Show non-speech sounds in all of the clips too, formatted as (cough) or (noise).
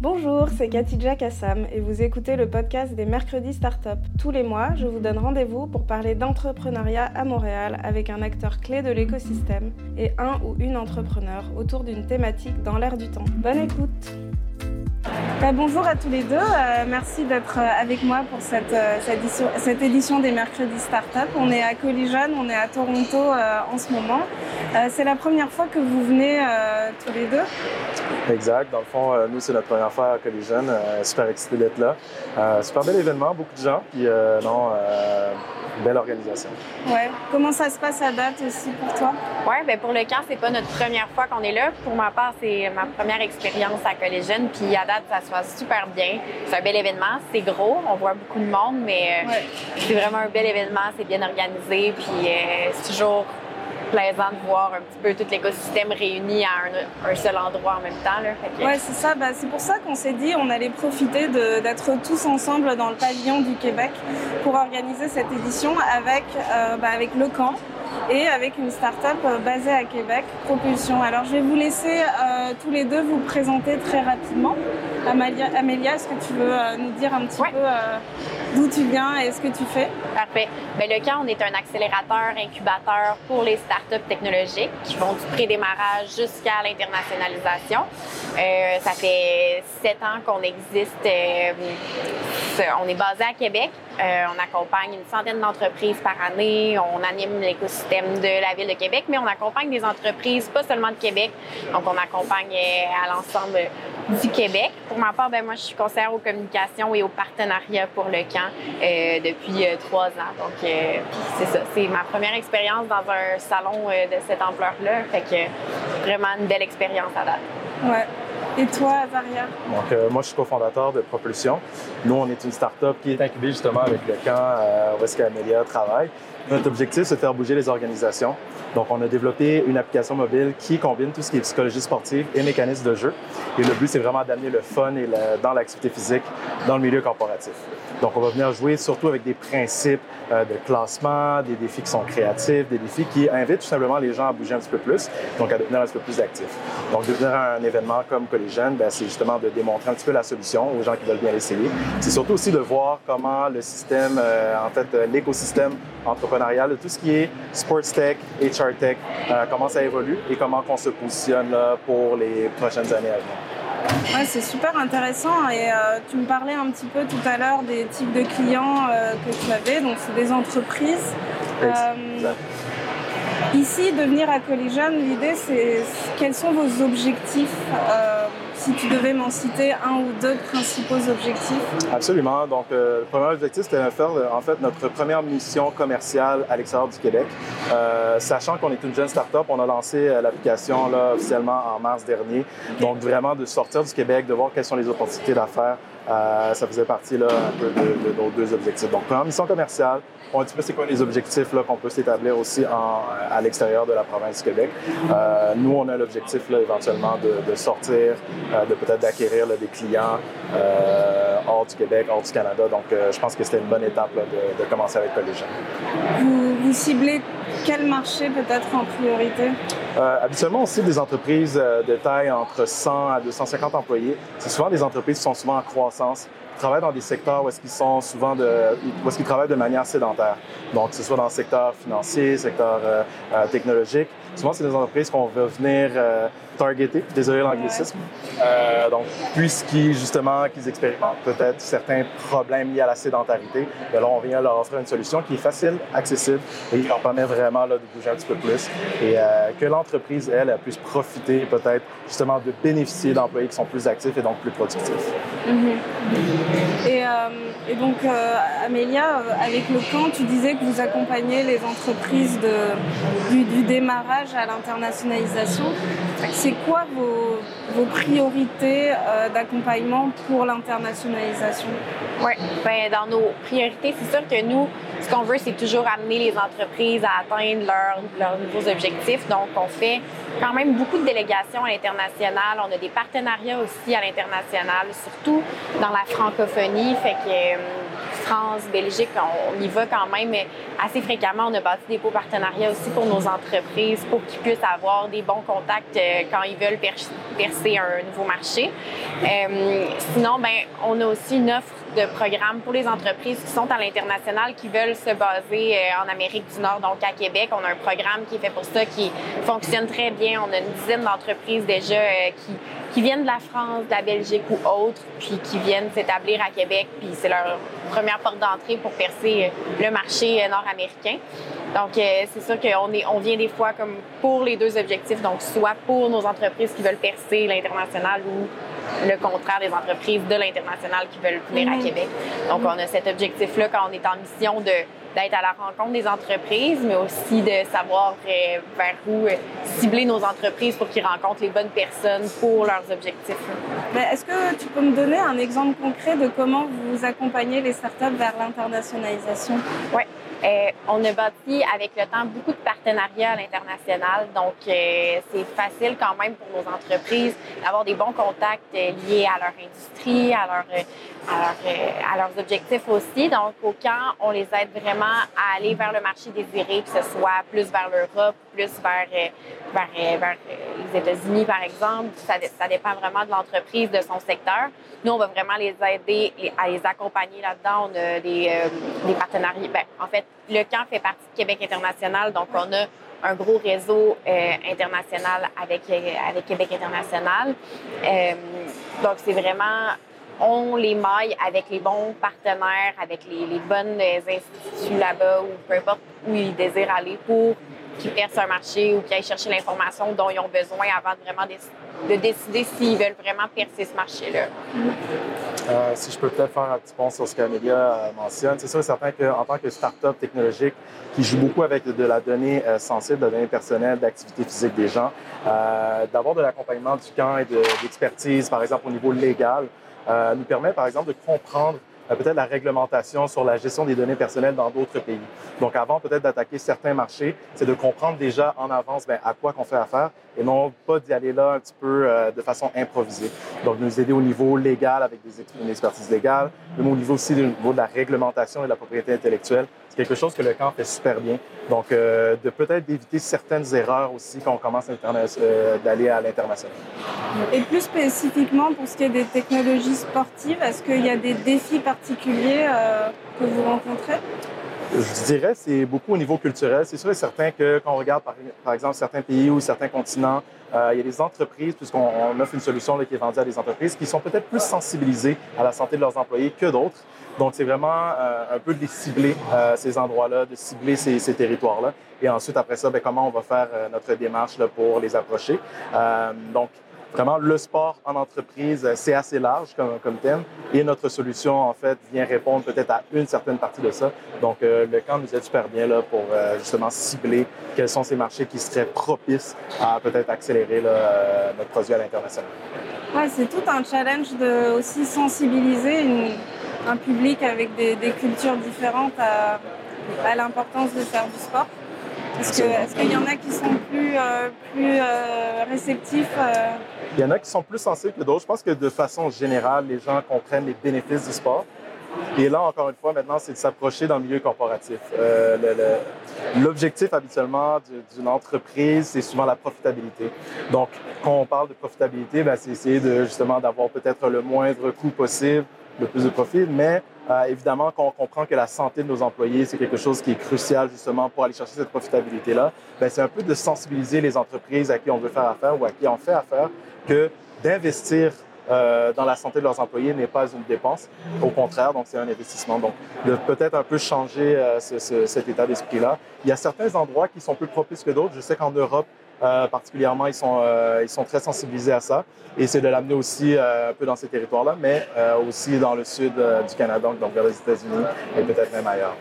Bonjour, c'est Katidja Kassam et vous écoutez le podcast des Mercredis Startup. Tous les mois, je vous donne rendez-vous pour parler d'entrepreneuriat à Montréal avec un acteur clé de l'écosystème et un ou une entrepreneur autour d'une thématique dans l'air du temps. Bonne écoute bah, bonjour à tous les deux, euh, merci d'être euh, avec moi pour cette, euh, cette, édition, des Mercredis Startup. On est à Collision, on est à Toronto en ce moment. c'est la première fois que vous venez tous les deux Exact. Dans le fond, nous, c'est notre première fois à Collision. super excité d'être là. super bel événement, beaucoup de gens. Puis, non, belle organisation. Ouais. Comment ça se passe à date aussi pour toi? Oui, ben pour le camp, c'est pas notre première fois qu'on est là. Pour ma part, c'est ma première expérience à Collision. Puis à date, ça se passe super bien. C'est un bel événement. C'est gros. On voit beaucoup de monde, mais euh, c'est vraiment un bel événement. C'est bien organisé. Puis euh, c'est toujours plaisant de voir un petit peu tout l'écosystème réuni à un, seul endroit en même temps. Oui, c'est ça. Ben, c'est pour ça qu'on s'est dit on allait profiter d'être tous ensemble dans le pavillon du Québec pour organiser cette édition avec, euh, ben, avec le camp et avec une start-up euh, basée à Québec, Propulsion. Alors je vais vous laisser euh, tous les deux vous présenter très rapidement. Amélia, est-ce que tu veux euh, nous dire un petit peu d'où tu viens et ce que tu fais? Parfait. Bien, le CAN, on est un accélérateur, incubateur pour les startups technologiques qui vont du pré-démarrage jusqu'à l'internationalisation. ça fait sept ans qu'on existe. on est basé à Québec. on accompagne une centaine d'entreprises par année. On anime l'écosystème de la Ville de Québec, mais on accompagne des entreprises, pas seulement de Québec. Donc, on accompagne à l'ensemble du Québec. Pour ma part, ben, moi, je suis conseillère aux communications et aux partenariats pour le camp euh, depuis euh, trois ans. Donc, euh, c'est ça. C'est ma première expérience dans un salon de cette ampleur-là. Fait que vraiment une belle expérience à date. Ouais. Et toi, Azaria? Donc, moi, je suis cofondateur de Propulsion. Nous, on est une start-up qui est incubée justement avec le camp où est-ce qu'Amélia travaille. Notre objectif, c'est de faire bouger les organisations. Donc, on a développé une application mobile qui combine tout ce qui est psychologie sportive et mécanisme de jeu. Et le but, c'est vraiment d'amener le fun et dans l'activité physique dans le milieu corporatif. Donc, on va venir jouer surtout avec des principes euh, de classement, des défis qui sont créatifs, des défis qui invitent tout simplement les gens à bouger un petit peu plus, donc à devenir un petit peu plus actifs. Donc, devenir un événement comme Collision, ben, c'est justement de démontrer un petit peu la solution aux gens qui veulent bien l'essayer. C'est surtout aussi de voir comment le système, euh, en fait, euh, l'écosystème entrepreneurial, de tout ce qui est sports tech, HR tech, comment ça évolue et comment on se positionne là, pour les prochaines années à venir. Ouais, c'est super intéressant et euh, tu me parlais un petit peu tout à l'heure des types de clients euh, que tu avais, donc c'est des entreprises. Euh, ici, de venir à Collision, l'idée c'est quels sont vos objectifs si tu devais m'en citer un ou deux principaux objectifs. Absolument. Donc, euh, le premier objectif, c'était de faire en fait notre première mission commerciale à l'extérieur du Québec. Euh, sachant qu'on est une jeune start-up, on a lancé euh, l'application là, officiellement en mars dernier. Donc, vraiment de sortir du Québec, de voir quelles sont les opportunités d'affaires. ça faisait partie là, de, nos deux objectifs. Donc, première mission commerciale, un petit peu c'est quoi les objectifs qu'on peut s'établir aussi en, à l'extérieur de la province du Québec. Euh, nous, on a l'objectif éventuellement de, de sortir, euh, de peut-être d'acquérir des clients euh, hors du Québec, hors du Canada. Donc, euh, je pense que c'était une bonne étape là, de, de, commencer avec Collision. Vous, vous ciblez quel marché peut-être en priorité? Euh, habituellement, on cible des entreprises de taille entre 100 à 250 employés. C'est souvent des entreprises qui sont souvent en croissance travaillent dans des secteurs où est-ce qu'ils sont souvent de, où est-ce qu'ils travaillent de manière sédentaire. Donc, que ce soit dans le secteur financier, secteur euh, euh, technologique. Souvent, c'est des entreprises qu'on veut venir euh, targeter, désolé l'anglicisme. Euh, donc, puisqu'ils, justement, qu'ils expérimentent peut-être certains problèmes liés à la sédentarité, bien là, on vient leur offrir une solution qui est facile, accessible et qui leur permet vraiment là, de bouger un petit peu plus et euh, que l'entreprise, elle, elle puisse profiter peut-être justement de bénéficier d'employés qui sont plus actifs et donc plus productifs. Mm-hmm. Et, euh, et, donc, euh, Amélia, euh, avec le camp, tu disais que vous accompagnez les entreprises du, démarrage à l'internationalisation c'est quoi vos, priorités d'accompagnement pour l'internationalisation? Oui, ben, dans nos priorités, c'est sûr que nous, ce qu'on veut, c'est toujours amener les entreprises à atteindre leurs, nouveaux objectifs. Donc, on fait quand même beaucoup de délégations à l'international. On a des partenariats aussi à l'international, surtout dans la francophonie. Fait que euh, France, Belgique, on, y va quand même assez fréquemment. On a bâti des beaux partenariats aussi pour nos entreprises pour qu'ils puissent avoir des bons contacts euh, quand ils veulent percer un nouveau marché. Euh, sinon, ben, on a aussi une offre de programmes pour les entreprises qui sont à l'international, qui veulent se baser euh, en Amérique du Nord, donc à Québec. On a un programme qui est fait pour ça, qui fonctionne très bien. On a une dizaine d'entreprises déjà qui, qui viennent de la France, de la Belgique ou autres, puis qui viennent s'établir à Québec, puis c'est leur première porte d'entrée pour percer euh, le marché nord-américain. Donc, c'est sûr qu'on est, on vient des fois comme pour les deux objectifs, donc soit pour nos entreprises qui veulent percer l'international ou le contraire des entreprises de l'international qui veulent venir à mhm. Québec. Donc, on a cet objectif-là quand on est en mission de d'être à la rencontre des entreprises, mais aussi de savoir euh, vers où euh, cibler nos entreprises pour qu'ils rencontrent les bonnes personnes pour leurs objectifs. Est-ce que tu peux me donner un exemple concret de comment vous accompagnez les startups vers l'internationalisation? Oui. Euh, on a bâti avec le temps beaucoup de partenariats à l'international, donc euh, c'est facile quand même pour nos entreprises d'avoir des bons contacts euh, liés à leur industrie, à, leur, à, leurs objectifs aussi. Donc au camp, on les aide vraiment à aller vers le marché désiré, que ce soit plus vers l'Europe, plus vers, vers, vers les États-Unis par exemple. Ça, dépend vraiment de l'entreprise, de son secteur. Nous, on va vraiment les aider à les accompagner là-dedans. On a des, des partenariats. Ben, en fait, le camp fait partie de Québec International, donc on a un gros réseau euh, international avec, euh, avec Québec International. Euh, donc, c'est vraiment, on les maille avec les bons partenaires, avec les, les bonnes instituts là-bas ou peu importe où ils désirent aller pour qu'ils percent un marché ou qu'ils aillent chercher l'information dont ils ont besoin avant de vraiment de décider s'ils veulent vraiment percer ce marché-là. Euh, si je peux peut-être faire un petit point sur ce qu'Amélia euh, mentionne, c'est sûr et certain qu'en tant que start-up technologique qui joue beaucoup avec de la donnée euh, sensible, de la donnée personnelle, d'activité physique des gens, d'avoir de l'accompagnement du camp et d'expertise, par exemple au niveau légal, nous permet par exemple de comprendre peut-être la réglementation sur la gestion des données personnelles dans d'autres pays. Donc, avant peut-être d'attaquer certains marchés, c'est de comprendre déjà en avance ben, à quoi qu'on fait affaire et non pas d'y aller là un petit peu euh, de façon improvisée. Donc, nous aider au niveau légal avec des, une expertise légale, mais au niveau aussi au niveau de la réglementation et de la propriété intellectuelle quelque chose que le camp fait super bien. Donc, euh, de peut-être d'éviter certaines erreurs aussi quand on commence euh, d'aller à l'international. Et plus spécifiquement pour ce qui est des technologies sportives, est-ce qu'il y a des défis particuliers euh, que vous rencontrez? Je dirais c'est beaucoup au niveau culturel. C'est sûr et certain que quand on regarde par, par exemple certains pays ou certains continents, euh, il y a des entreprises, puisqu'on offre une solution là, qui est vendue à des entreprises, qui sont peut-être plus sensibilisées à la santé de leurs employés que d'autres. Donc, c'est vraiment euh, un peu de les cibler, euh, ces endroits-là, de cibler ces, ces territoires-là. Et ensuite, après ça, bien, comment on va faire euh, notre démarche là, pour les approcher. Euh, donc, vraiment, le sport en entreprise, euh, c'est assez large comme, comme, thème. Et notre solution, en fait, vient répondre peut-être à une certaine partie de ça. Donc, le camp nous aide super bien là, pour justement cibler quels sont ces marchés qui seraient propices à peut-être accélérer là, notre produit à l'international. Ouais, c'est tout un challenge de aussi sensibiliser une un public avec des, cultures différentes à, l'importance de faire du sport Est-ce qu'il y en a qui sont plus, euh, plus euh, réceptifs euh? Il y en a qui sont plus sensibles que d'autres. Je pense que de façon générale, les gens comprennent les bénéfices du sport. Et là, encore une fois, maintenant, c'est de s'approcher dans le milieu corporatif. L'objectif habituellement d'une entreprise, c'est souvent la profitabilité. Donc, quand on parle de profitabilité, ben, c'est essayer de justement d'avoir peut-être le moindre coût possible, le plus de profit, mais euh, évidemment, quand on comprend que la santé de nos employés, c'est quelque chose qui est crucial justement pour aller chercher cette profitabilité-là, ben, c'est un peu de sensibiliser les entreprises à qui on veut faire affaire ou à qui on fait affaire que d'investir euh, dans la santé de leurs employés n'est pas une dépense. Au contraire, donc c'est un investissement. Donc, de peut-être un peu changer euh, ce, ce, cet état d'esprit-là. Il y a certains endroits qui sont plus propices que d'autres. Je sais qu'en Europe, euh, particulièrement, ils sont, euh, ils sont très sensibilisés à ça. Et c'est de l'amener aussi euh, un peu dans ces territoires-là, mais aussi dans le sud du Canada, donc vers les États-Unis et peut-être même ailleurs.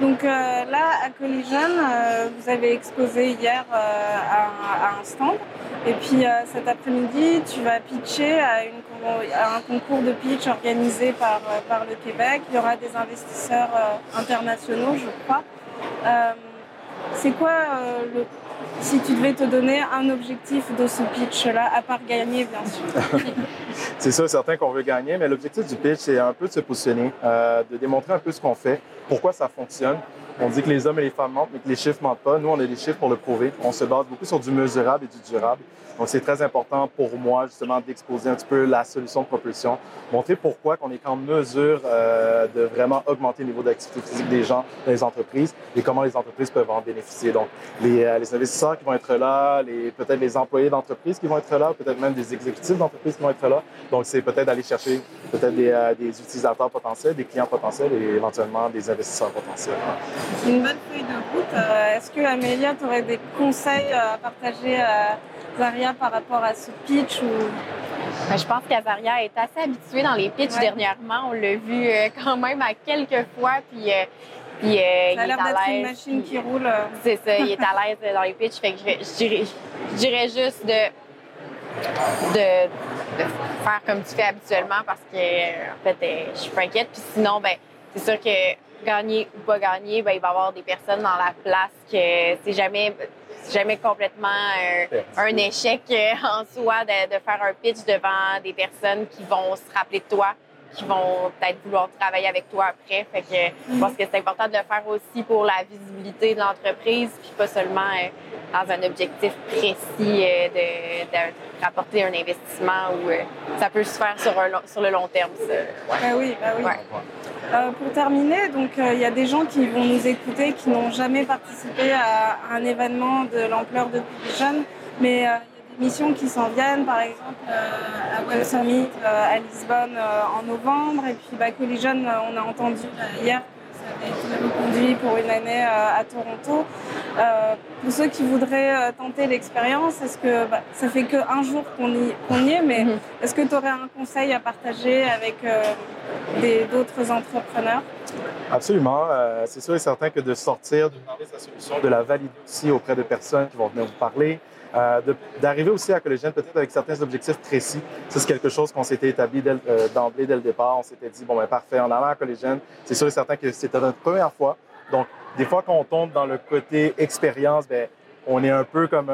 Donc là, à Collision, vous avez exposé hier à, un stand. Et puis cet après-midi, tu vas pitcher à, à, un concours de pitch organisé par, par le Québec. Il y aura des investisseurs internationaux, je crois. c'est quoi le si tu devais te donner un objectif de ce pitch-là, à part gagner, bien sûr (laughs) C'est ça, certain qu'on veut gagner, mais l'objectif du pitch, c'est un peu de se positionner, euh, de démontrer un peu ce qu'on fait, pourquoi ça fonctionne. On dit que les hommes et les femmes mentent, mais que les chiffres mentent pas. Nous, on a des chiffres pour le prouver. On se base beaucoup sur du mesurable et du durable. Donc, c'est très important pour moi, justement, d'exposer un petit peu la solution de propulsion, montrer pourquoi qu'on est en mesure euh, de vraiment augmenter le niveau d'activité physique des gens dans les entreprises et comment les entreprises peuvent en bénéficier. Donc, les, euh, les investisseurs qui vont être là, les, peut-être les employés d'entreprise qui vont être là, peut-être même des exécutifs d'entreprise qui vont être là. Donc, c'est peut-être d'aller chercher peut-être des, euh, des, utilisateurs potentiels, des clients potentiels et éventuellement des investisseurs potentiels. C'est une bonne feuille de route. Euh, est-ce que Amélia, tu aurais des conseils à partager à Zaria par rapport à ce pitch ou... Ben, je pense qu'Azaria est assez habituée dans les pitchs dernièrement. On l'a vu euh, quand même à quelques fois. Puis, euh, puis ça a l'air d'être une machine qui roule. C'est ça, il est à (laughs) l'aise dans les pitchs. Fait que je, dirais, je dirais juste de, de, de, faire comme tu fais habituellement parce que en fait, je suis pas inquiète. Puis sinon, ben, c'est sûr que gagner ou pas gagner, ben, il va y avoir des personnes dans la place que c'est jamais, jamais complètement euh, un échec euh, en soi de, de, faire un pitch devant des personnes qui vont se rappeler de toi, qui vont peut-être vouloir travailler avec toi après. Fait que je pense que c'est important de le faire aussi pour la visibilité de l'entreprise, puis pas seulement euh, dans un objectif précis de, de, rapporter un investissement ou ça peut se faire sur, sur le long terme. Ça. Ben oui, ben oui. Euh, pour terminer, donc euh, il y a des gens qui vont nous écouter qui n'ont jamais participé à, un événement de l'ampleur de Vision, mais euh, il y a des missions qui s'en viennent, par exemple à Web Summit à Lisbonne en novembre, et puis bah, Collision, on a entendu hier été reconduit pour une année à Toronto. pour ceux qui voudraient tenter l'expérience, est-ce que bah, ça fait qu'un jour qu'on y, y, est, mais mm-hmm. est-ce que tu aurais un conseil à partager avec d'autres entrepreneurs? Absolument. Euh, c'est sûr et certain que de sortir, de sa solution, de la valider aussi auprès de personnes qui vont venir vous parler, euh, d'arriver aussi à Collégien peut-être avec certains objectifs précis. Ça, c'est quelque chose qu'on s'était établi euh, d'emblée dès, le départ. On s'était dit, bon, ben parfait, en allant à Collégien, c'est sûr et certain que c'était notre première fois. Donc, des fois, quand on tombe dans le côté expérience, ben, on est un peu comme...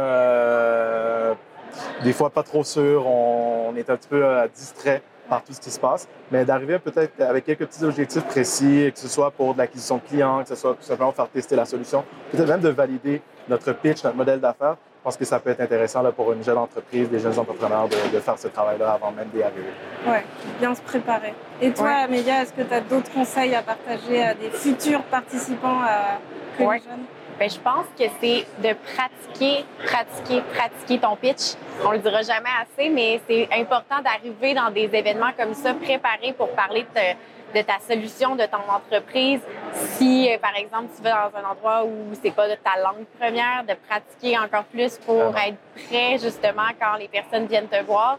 des fois, pas trop sûr, on, est un petit peu distrait par tout ce qui se passe, mais d'arriver peut-être avec quelques petits objectifs précis, que ce soit pour de l'acquisition de clients, que ce soit tout simplement faire tester la solution, peut-être même de valider notre pitch, notre modèle d'affaires. Je pense que ça peut être intéressant là, pour une jeune entreprise, des jeunes entrepreneurs de, faire ce travail-là avant même d'y arriver. Oui, bien se préparer. Et toi, Amélia, est-ce que tu as d'autres conseils à partager à des futurs participants à Collision? Bien, je pense que c'est de pratiquer, pratiquer, pratiquer ton pitch. On le dira jamais assez, mais c'est important d'arriver dans des événements comme ça, préparé pour parler de, de, ta solution, de ton entreprise. Si, euh, par exemple, tu vas dans un endroit où c'est pas de ta langue première, de pratiquer encore plus pour être prêt justement quand les personnes viennent te voir.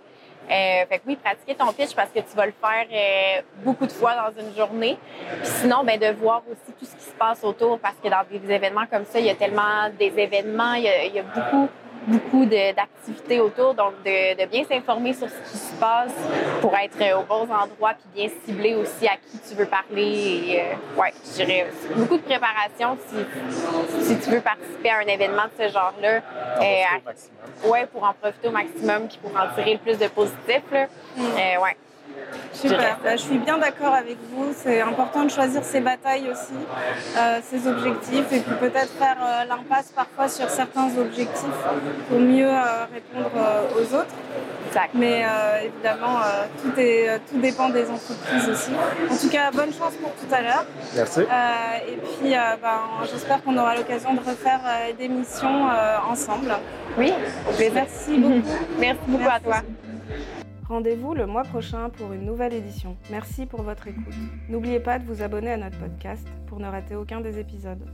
Euh, fait que oui, pratiquer ton pitch parce que tu vas le faire euh, beaucoup de fois dans une journée. Puis sinon, ben, de voir aussi tout ce qui se passe autour parce que dans des événements comme ça, il y a tellement des événements, il y a, il y a beaucoup beaucoup d'activités autour, donc de, de bien s'informer sur ce qui se passe pour être aux bons endroits puis bien cibler aussi à qui tu veux parler. Et, euh, ouais, je dirais beaucoup de préparation si, si, tu veux participer à un événement de ce genre-là. Euh, ouais, pour en profiter au maximum puis pour en tirer le plus de positif. Là. Mm. Euh, ouais. Super, bah, je suis bien d'accord avec vous. C'est important de choisir ses batailles aussi, euh, ses objectifs, et puis peut-être faire euh, l'impasse parfois sur certains objectifs pour mieux euh, répondre aux autres. Exact. Mais évidemment, tout, est, tout dépend des entreprises aussi. En tout cas, bonne chance pour tout à l'heure. Merci. et puis, ben, j'espère qu'on aura l'occasion de refaire des missions ensemble. Oui, merci beaucoup. (laughs) Merci beaucoup à toi. Rendez-vous le mois prochain pour une nouvelle édition. Merci pour votre écoute. N'oubliez pas de vous abonner à notre podcast pour ne rater aucun des épisodes.